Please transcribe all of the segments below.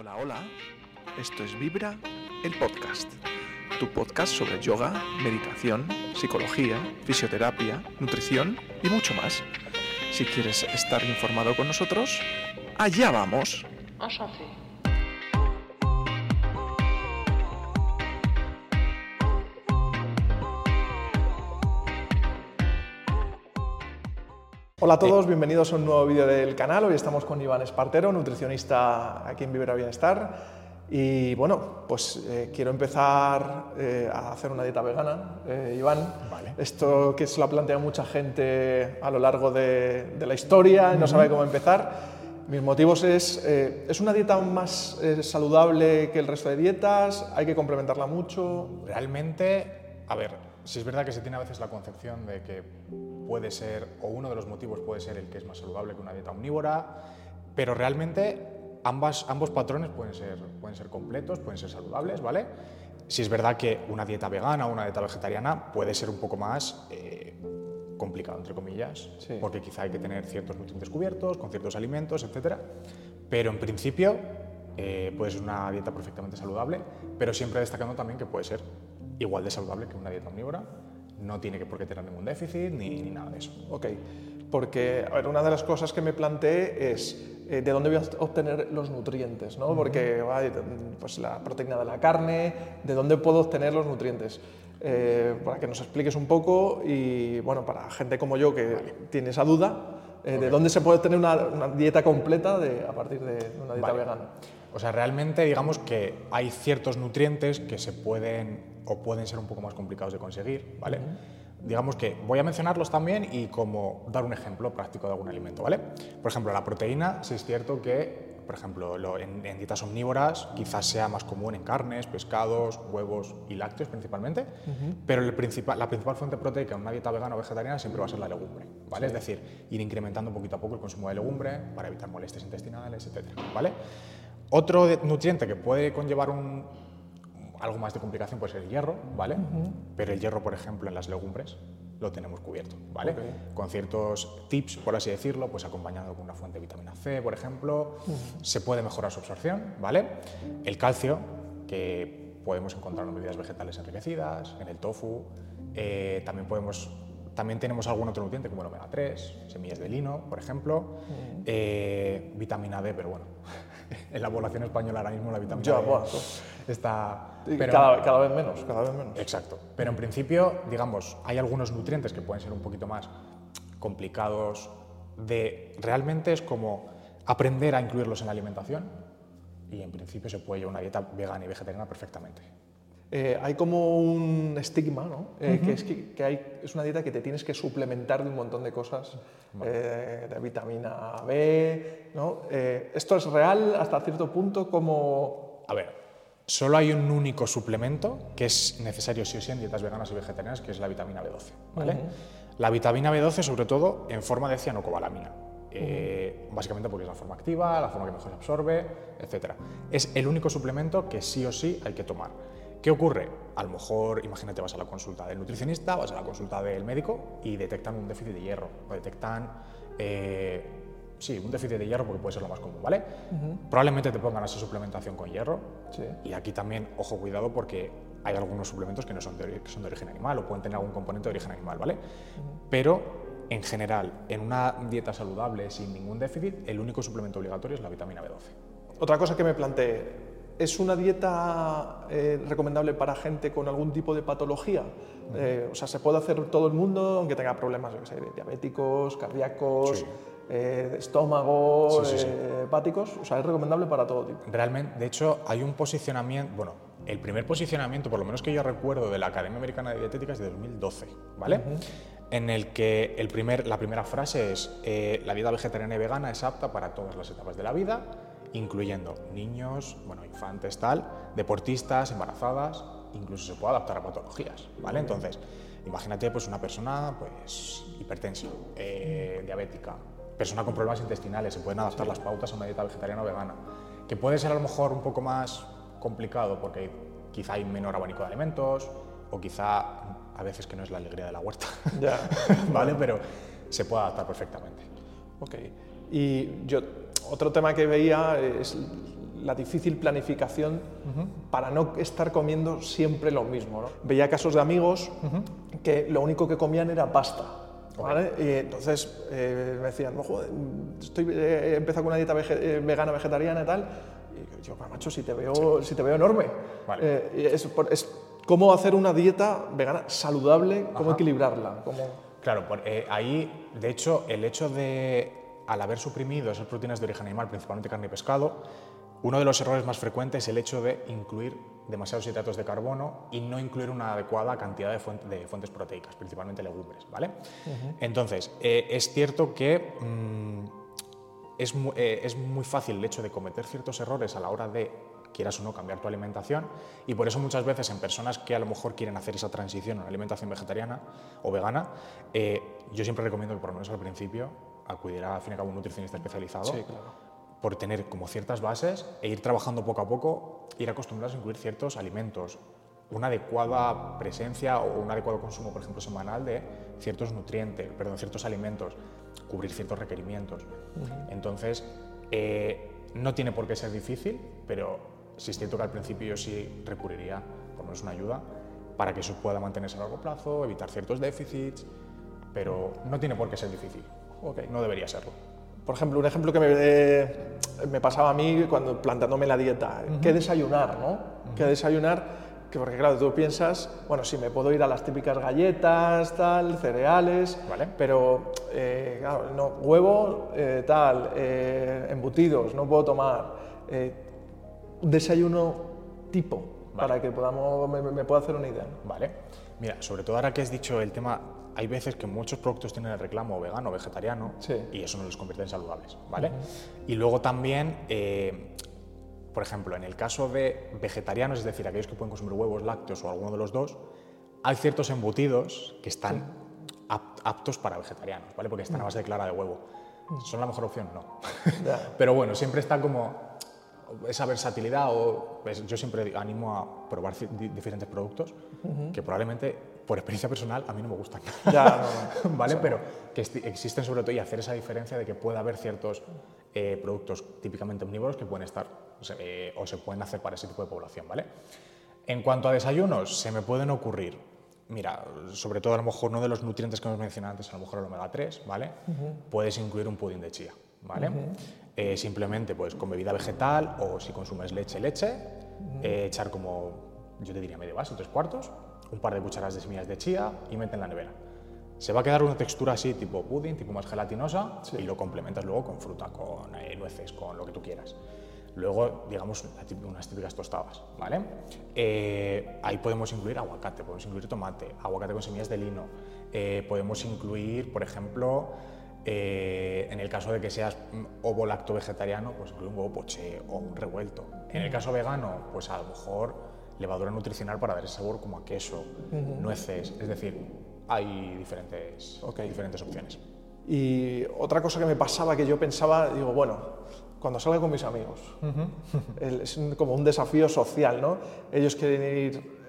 Hola, hola. Esto es Vibra, el podcast. Tu podcast sobre yoga, meditación, psicología, fisioterapia, nutrición y mucho más. Si quieres estar informado con nosotros, allá vamos. Hola a todos, bienvenidos a un nuevo vídeo del canal. Hoy estamos con Iván Espartero, nutricionista aquí en Vibra Bienestar. Y bueno, pues eh, quiero empezar eh, a hacer una dieta vegana, eh, Iván. Esto que se lo ha planteado mucha gente a lo largo de, de la historia y no sabe cómo empezar. Mis motivos es, ¿es una dieta más saludable que el resto de dietas? ¿Hay que complementarla mucho? Realmente, a ver, si es verdad que se tiene a veces la concepción de que puede ser, o uno de los motivos puede ser el que es más saludable que una dieta omnívora, pero realmente ambas, ambos patrones pueden ser, pueden ser completos, pueden ser saludables, ¿vale? Si es verdad que una dieta vegana o una dieta vegetariana puede ser un poco más eh, complicado, entre comillas, porque quizá hay que tener ciertos nutrientes cubiertos, con ciertos alimentos, etc. Pero en principio eh, puede ser una dieta perfectamente saludable, pero siempre destacando también que puede ser igual de saludable que una dieta omnívora. No tiene que por qué tener ningún déficit ni, ni nada de eso. Ok, porque a ver, una de las cosas que me planteé es eh, de dónde voy a obtener los nutrientes, ¿no? Porque pues la proteína de la carne, de dónde puedo obtener los nutrientes. Eh, para que nos expliques un poco y bueno, para gente como yo que tiene esa duda, eh, ¿de dónde se puede tener una, dieta completa de, a partir de una dieta vegana? O sea, realmente digamos que hay ciertos nutrientes que se pueden o pueden ser un poco más complicados de conseguir, ¿vale? Digamos que voy a mencionarlos también y como dar un ejemplo práctico de algún alimento, ¿vale? Por ejemplo, la proteína, sí es cierto que, por ejemplo, en, dietas omnívoras quizás sea más común en carnes, pescados, huevos y lácteos principalmente, pero el principal, la principal fuente proteica en una dieta vegana o vegetariana siempre va a ser la legumbre, ¿vale? Es decir, ir incrementando poquito a poco el consumo de legumbre para evitar molestias intestinales, etc., ¿vale? Otro nutriente que puede conllevar un, algo más de complicación puede ser el hierro, ¿vale? Pero el hierro, por ejemplo, en las legumbres lo tenemos cubierto, ¿vale? Con ciertos tips, por así decirlo, pues acompañado con una fuente de vitamina C, por ejemplo, se puede mejorar su absorción, ¿vale? El calcio, que podemos encontrar en bebidas vegetales enriquecidas, en el tofu, eh, también podemos también tenemos algún otro nutriente como el omega 3, semillas de lino, por ejemplo, eh, vitamina D, pero bueno, en la población española ahora mismo la vitamina D está... Pero, cada, vez menos, cada vez menos. Exacto. Pero en principio, digamos, hay algunos nutrientes que pueden ser un poquito más complicados de... Realmente es como aprender a incluirlos en la alimentación y en principio se puede llevar una dieta vegana y vegetariana perfectamente. Eh, hay como un estigma, ¿no? Eh, que, es, que, hay, es una dieta que te tienes que suplementar de un montón de cosas, eh, de vitamina B, ¿no? ¿Esto es real hasta cierto punto como...? A ver, solo hay un único suplemento que es necesario sí o sí en dietas veganas y vegetarianas, que es la vitamina B12, ¿vale? La vitamina B12, sobre todo, en forma de cianocobalamina. básicamente porque es la forma activa, la forma que mejor se absorbe, etc. Es el único suplemento que sí o sí hay que tomar. ¿Qué ocurre? A lo mejor, imagínate, vas a la consulta del nutricionista, vas a la consulta del médico y detectan un déficit de hierro, o detectan, eh, sí, un déficit de hierro porque puede ser lo más común, ¿vale? Probablemente te pongan esa suplementación con hierro. Y aquí también, ojo, cuidado porque hay algunos suplementos que no son de, son de origen animal o pueden tener algún componente de origen animal, ¿vale? Pero en general, en una dieta saludable sin ningún déficit, el único suplemento obligatorio es la vitamina B12. Otra cosa que me planteé, ¿Es una dieta eh, recomendable para gente con algún tipo de patología? Eh, o sea, ¿se puede hacer todo el mundo, aunque tenga problemas diabéticos, cardíacos, eh, estómago, hepáticos? O sea, ¿es recomendable para todo tipo? Realmente, de hecho, hay un posicionamiento, bueno, el primer posicionamiento, por lo menos que yo recuerdo, de la Academia Americana de Dietética es de 2012, ¿vale? En el que el primer, la primera frase es, la dieta vegetariana y vegana es apta para todas las etapas de la vida, incluyendo niños, bueno, infantes, tal, deportistas, embarazadas, incluso se puede adaptar a patologías, ¿vale? Entonces, imagínate pues una persona pues hipertensa, eh, diabética, persona con problemas intestinales, se pueden adaptar las pautas a una dieta vegetariana o vegana, que puede ser a lo mejor un poco más complicado porque quizá hay menor abanico de alimentos o quizá a veces que no es la alegría de la huerta, Ya. ¿vale? Pero se puede adaptar perfectamente. Ok. Y yo, otro tema que veía es la difícil planificación para no estar comiendo siempre lo mismo. ¿no? Veía casos de amigos que lo único que comían era pasta. ¿vale? Y entonces eh, me decían, "No, joder, estoy, eh, he empezado con una dieta vege- eh, vegana, vegetariana y tal. Y yo, "Pero, macho, si te veo, si te veo enorme. Vale. Eh, es, es cómo hacer una dieta vegana saludable, cómo equilibrarla. Cómo... Claro, por- eh, ahí, de hecho, el hecho de, al haber suprimido esas proteínas de origen animal, principalmente carne y pescado, uno de los errores más frecuentes es el hecho de incluir demasiados hidratos de carbono y no incluir una adecuada cantidad de, fuente- de fuentes proteicas, principalmente legumbres, ¿vale? Entonces, eh, es cierto que mm, es, mu- eh, es muy fácil el hecho de cometer ciertos errores a la hora de, quieras o no, cambiar tu alimentación y por eso muchas veces en personas que a lo mejor quieren hacer esa transición a una alimentación vegetariana o vegana, eh, yo siempre recomiendo que por lo menos al principio acudir a, al fin y al cabo, un nutricionista especializado Sí, claro. por tener como ciertas bases e ir trabajando poco a poco, ir acostumbrados a incluir ciertos alimentos, una adecuada presencia o un adecuado consumo, por ejemplo, semanal de ciertos nutrientes, perdón, ciertos alimentos, cubrir ciertos requerimientos. Entonces, eh, no tiene por qué ser difícil, pero sí es cierto que al principio yo sí recurriría, por lo menos una ayuda, para que eso pueda mantenerse a largo plazo, evitar ciertos déficits, pero no tiene por qué ser difícil. Ok. No debería serlo. Por ejemplo, un ejemplo que me, eh, me pasaba a mí cuando planteándome la dieta, ¿qué desayunar, no? ¿Qué desayunar? Que porque claro, tú piensas, bueno, sí, me puedo ir a las típicas galletas, tal, cereales, Vale. pero eh, claro, no, huevo, eh, tal, embutidos, no puedo tomar. un desayuno tipo, para que podamos, me, me pueda hacer una idea. Vale. Mira, sobre todo ahora que has dicho el tema, hay veces que muchos productos tienen el reclamo vegano o vegetariano Sí. y eso no los convierte en saludables, ¿vale? Y luego también, eh, por ejemplo, en el caso de vegetarianos, es decir, aquellos que pueden consumir huevos, lácteos o alguno de los dos, hay ciertos embutidos que están ap- aptos para vegetarianos, ¿vale? Porque están a base de clara de huevo. ¿Son la mejor opción? No. Ya. Pero bueno, siempre está como esa versatilidad o pues, yo siempre animo a probar diferentes productos que probablemente por experiencia personal a mí no me gustan. Ya, no, no. vale pero que existen sobre todo y hacer esa diferencia de que puede haber ciertos eh, productos típicamente omnívoros que pueden estar o se, eh, o se pueden hacer para ese tipo de población vale en cuanto a desayunos se me pueden ocurrir mira sobre todo a lo mejor uno de los nutrientes que hemos mencionado antes a lo mejor el omega 3 vale puedes incluir un pudín de chía vale Eh, simplemente pues con bebida vegetal o si consumes leche leche eh, echar como yo te diría medio vaso tres cuartos un par de cucharadas de semillas de chía y mete en la nevera se va a quedar una textura así, tipo pudding, tipo más gelatinosa, y lo complementas luego con fruta, con eh, nueces, con lo que tú quieras. Luego, digamos, unas típicas tostadas, ¿vale? Eh, ahí podemos incluir aguacate, podemos incluir tomate, aguacate con semillas de lino, eh, podemos incluir, por ejemplo, eh, en el caso de que seas mm, ovo lacto vegetariano, pues incluir un huevo poché o un revuelto. En el caso vegano, pues a lo mejor levadura nutricional para dar ese sabor como a queso, nueces, es decir, hay diferentes, Ok. diferentes opciones. Y otra cosa que me pasaba que yo pensaba, digo, bueno, cuando salga con mis amigos, es como un desafío social, ¿no? Ellos quieren ir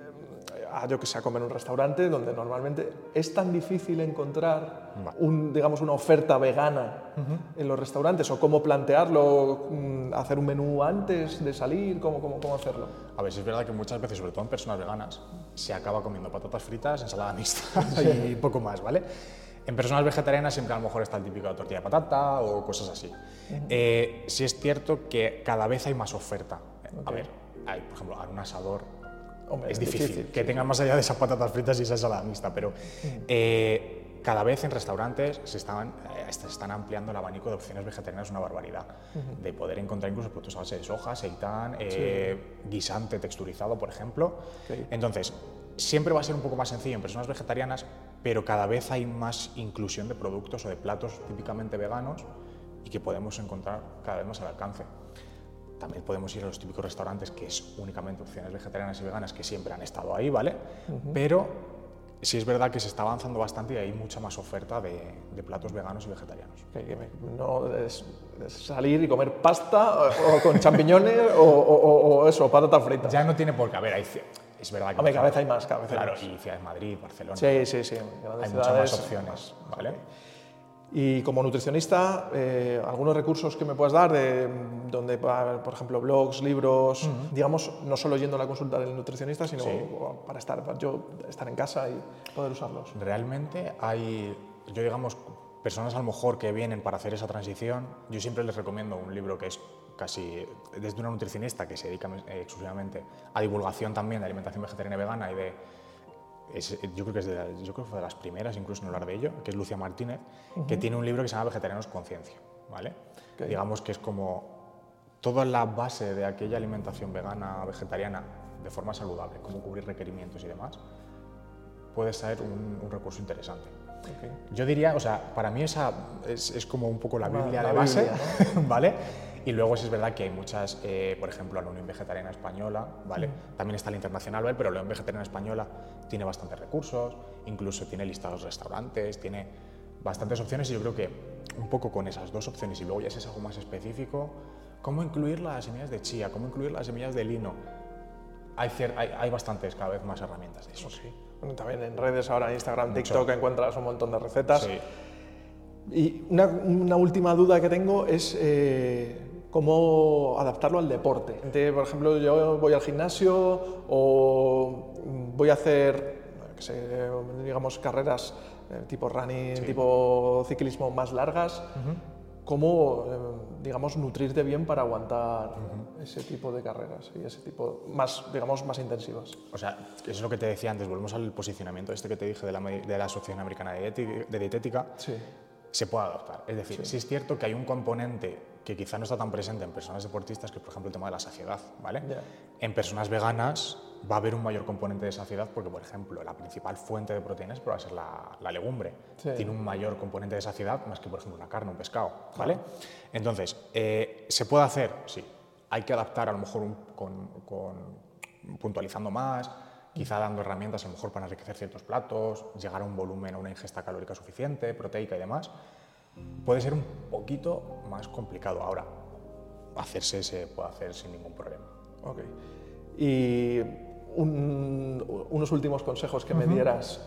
a, yo que sé, a comer en un restaurante donde normalmente es tan difícil encontrar un, digamos, una oferta vegana en los restaurantes o cómo plantearlo, mm, hacer un menú antes de salir, cómo, cómo, cómo hacerlo. A ver, sí es verdad que muchas veces, sobre todo en personas veganas, se acaba comiendo patatas fritas, ensalada mixta y poco más, ¿vale? En personas vegetarianas siempre a lo mejor está el típico tortilla de patata o cosas así. Eh, sí es cierto que cada vez hay más oferta. A ver, hay, por ejemplo, un asador Hombre, es difícil, difícil, que tengan más allá de esas patatas fritas y esa ensalada mixta, pero eh, cada vez en restaurantes se están, eh, se están ampliando el abanico de opciones vegetarianas una barbaridad, de poder encontrar incluso productos a base de soja, seitán, eh, guisante texturizado, por ejemplo. Entonces, siempre va a ser un poco más sencillo en personas vegetarianas, pero cada vez hay más inclusión de productos o de platos típicamente veganos y que podemos encontrar cada vez más al alcance. También podemos ir a los típicos restaurantes que es únicamente opciones vegetarianas y veganas que siempre han estado ahí, ¿vale? Pero sí es verdad que se está avanzando bastante y hay mucha más oferta de, de platos veganos y vegetarianos. Que- que me- no es, es salir y comer pasta o, o con champiñones o, o- o eso, patatas fritas. Ya no tiene por qué haber, hay, ci- es verdad que... Hombre, cada vez hay más, cada vez hay Claro, más. y ciudades Madrid, Barcelona, Sí, sí, sí. hay muchas más opciones, ¿vale? Y como nutricionista, eh, algunos recursos que me puedas dar, de, donde, por ejemplo, blogs, libros, digamos, no solo yendo a la consulta del nutricionista, sino Sí. para estar, para yo estar en casa y poder usarlos. Realmente hay, yo digamos, personas a lo mejor que vienen para hacer esa transición, yo siempre les recomiendo un libro que es casi desde una nutricionista que se dedica eh, exclusivamente a divulgación también de alimentación vegetariana y vegana y de es- yo creo que es de, yo creo que fue de las primeras incluso en hablar de ello, que es Lucia Martínez, que tiene un libro que se llama Vegetarianos Conciencia, ¿vale? Digamos que es como toda la base de aquella alimentación vegana, vegetariana, de forma saludable, cómo cubrir requerimientos y demás, puede ser un, un recurso interesante. Yo diría, o sea, para mí esa es, es como un poco la Biblia la de base, Biblia, ¿vale? Y luego sí es verdad que hay muchas, eh, por ejemplo, la Unión Vegetariana Española, ¿vale? Mm. También está la Internacional, ¿vale? Pero la Unión Vegetariana Española tiene bastantes recursos, incluso tiene listados de restaurantes, tiene bastantes opciones y yo creo que un poco con esas dos opciones y luego ya si es algo más específico, cómo incluir las semillas de chía, cómo incluir las semillas de lino. Hay, hay, hay bastantes cada vez más herramientas de eso. Sí. Bueno, también en redes, ahora Instagram, Mucho. TikTok, encuentras un montón de recetas. Sí. Y una, una última duda que tengo es eh, cómo adaptarlo al deporte. De, por ejemplo, yo voy al gimnasio o voy a hacer, digamos, carreras eh, tipo running, tipo ciclismo más largas. ¿Cómo, eh, digamos, nutrirte bien para aguantar ese tipo de carreras y ese tipo más, digamos, más intensivas? O sea, eso es lo que te decía antes, volvemos al posicionamiento este que te dije de la, de la Asociación Americana de Dietética, Sí. Se puede adaptar. Es decir, sí. es cierto que hay un componente que quizá no está tan presente en personas deportistas, que es por ejemplo el tema de la saciedad, ¿vale? En personas veganas va a haber un mayor componente de saciedad porque, por ejemplo, la principal fuente de proteínas pues, va a ser la, la legumbre. Sí. Tiene un mayor componente de saciedad más que, por ejemplo, una carne, un pescado, ¿vale? Entonces, eh, ¿se puede hacer? Sí. Hay que adaptar a lo mejor un- con, con- puntualizando más, quizá dando herramientas a lo mejor para enriquecer ciertos platos, llegar a un volumen, a una ingesta calórica suficiente, proteica y demás. Puede ser un poquito más complicado ahora. Hacerse se puede hacer sin ningún problema. Ok. Y un- unos últimos consejos que me dieras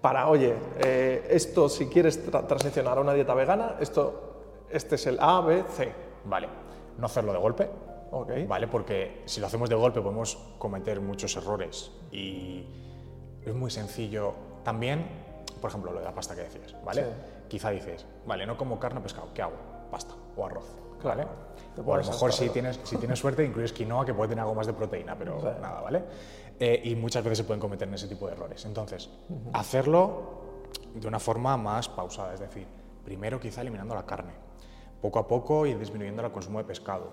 para, oye, eh, esto si quieres tra- transicionar a una dieta vegana, esto, este es el A, B, C. Vale, no hacerlo de golpe, ¿vale? Porque si lo hacemos de golpe podemos cometer muchos errores y es muy sencillo. También, por ejemplo, lo de la pasta que decías, ¿vale? Sí. Quizá dices, vale, no como carne o pescado, ¿qué hago? Pasta o arroz. ¿vale? O a lo mejor si tienes, si tienes suerte incluyes quinoa que puede tener algo más de proteína, pero Sí. nada, ¿vale? Eh, y muchas veces se pueden cometer en ese tipo de errores. Entonces, hacerlo de una forma más pausada, es decir, primero quizá eliminando la carne, poco a poco ir disminuyendo el consumo de pescado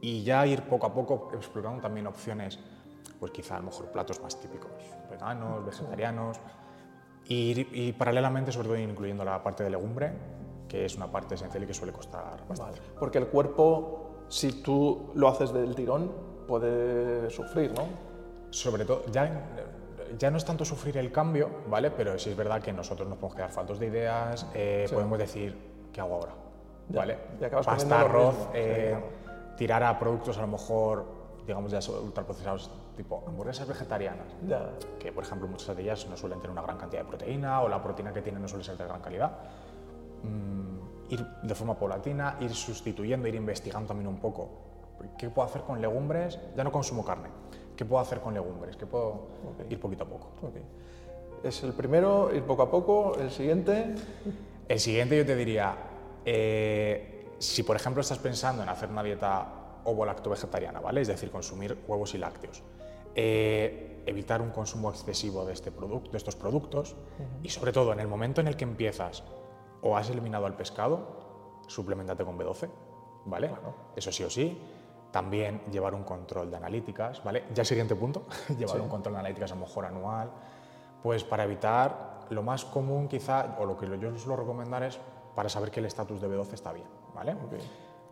y ya ir poco a poco explorando también opciones, pues quizá a lo mejor platos más típicos, veganos, vegetarianos, y, y paralelamente sobre todo incluyendo la parte de legumbre, que es una parte esencial y que suele costar bastante. Vale. Porque el cuerpo, si tú lo haces del tirón, puede sufrir, ¿no? Sobre todo, ya, ya no es tanto sufrir el cambio, ¿vale? Pero sí es verdad que nosotros nos podemos quedar faltos de ideas, eh, podemos decir, ¿qué hago ahora? Ya, ¿Vale? y acabas Pasta, arroz, mismo, sí, eh, claro. Tirar a productos a lo mejor, digamos, ya ultraprocesados, tipo hamburguesas vegetarianas, Ya. que por ejemplo muchas de ellas no suelen tener una gran cantidad de proteína o la proteína que tienen no suele ser de gran calidad. Mm, ir de forma paulatina, ir sustituyendo, ir investigando también un poco. ¿Qué puedo hacer con legumbres? Ya no consumo carne. ¿Qué puedo hacer con legumbres? ¿Qué puedo Ok. ir poquito a poco? Ok. Es el primero, ir poco a poco. El siguiente, El siguiente yo te diría, eh, si por ejemplo estás pensando en hacer una dieta ovo-lacto-vegetariana, ¿vale? Es decir, consumir huevos y lácteos. eh, evitar un consumo excesivo de, este producto, de estos productos y sobre todo en el momento en el que empiezas o has eliminado el pescado, suplementate con B12, ¿vale? Eso sí o sí. También llevar un control de analíticas, ¿vale? Ya siguiente punto, llevar un control de analíticas a lo mejor anual, pues para evitar lo más común quizá, o lo que yo suelo recomendar es para saber que el estatus de B12 está bien, ¿vale?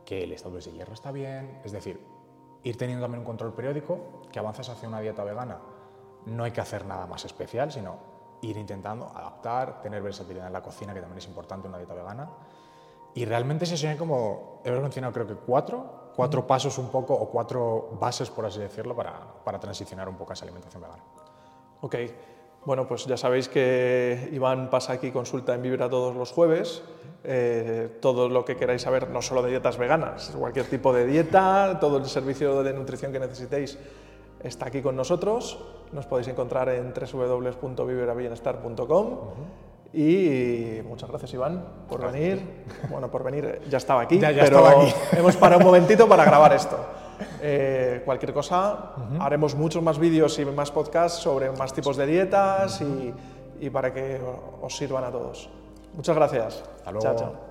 Que el estatus de hierro está bien, es decir, ir teniendo también un control periódico, que avanzas hacia una dieta vegana. No hay que hacer nada más especial, sino ir intentando adaptar, tener versatilidad en la cocina, que también es importante una dieta vegana. Y realmente se son como, he mencionado creo que cuatro, cuatro pasos un poco, o cuatro bases, por así decirlo, para, para transicionar un poco a esa alimentación vegana. Ok, bueno, pues ya sabéis que Iván pasa aquí consulta en Vibra todos los jueves. Eh, todo lo que queráis saber, no solo de dietas veganas, cualquier tipo de dieta, todo el servicio de nutrición que necesitéis está aquí con nosotros. Nos podéis encontrar en www.viverabienestar.com. Y muchas gracias, Iván, por venir. Bueno, por venir, ya estaba aquí, Ya- ya pero estaba aquí. hemos parado un momentito para grabar esto. Eh, cualquier cosa, haremos muchos más vídeos y más podcasts sobre más tipos de dietas y, y para que os sirvan a todos. Muchas gracias. Hasta luego. Chao, chao.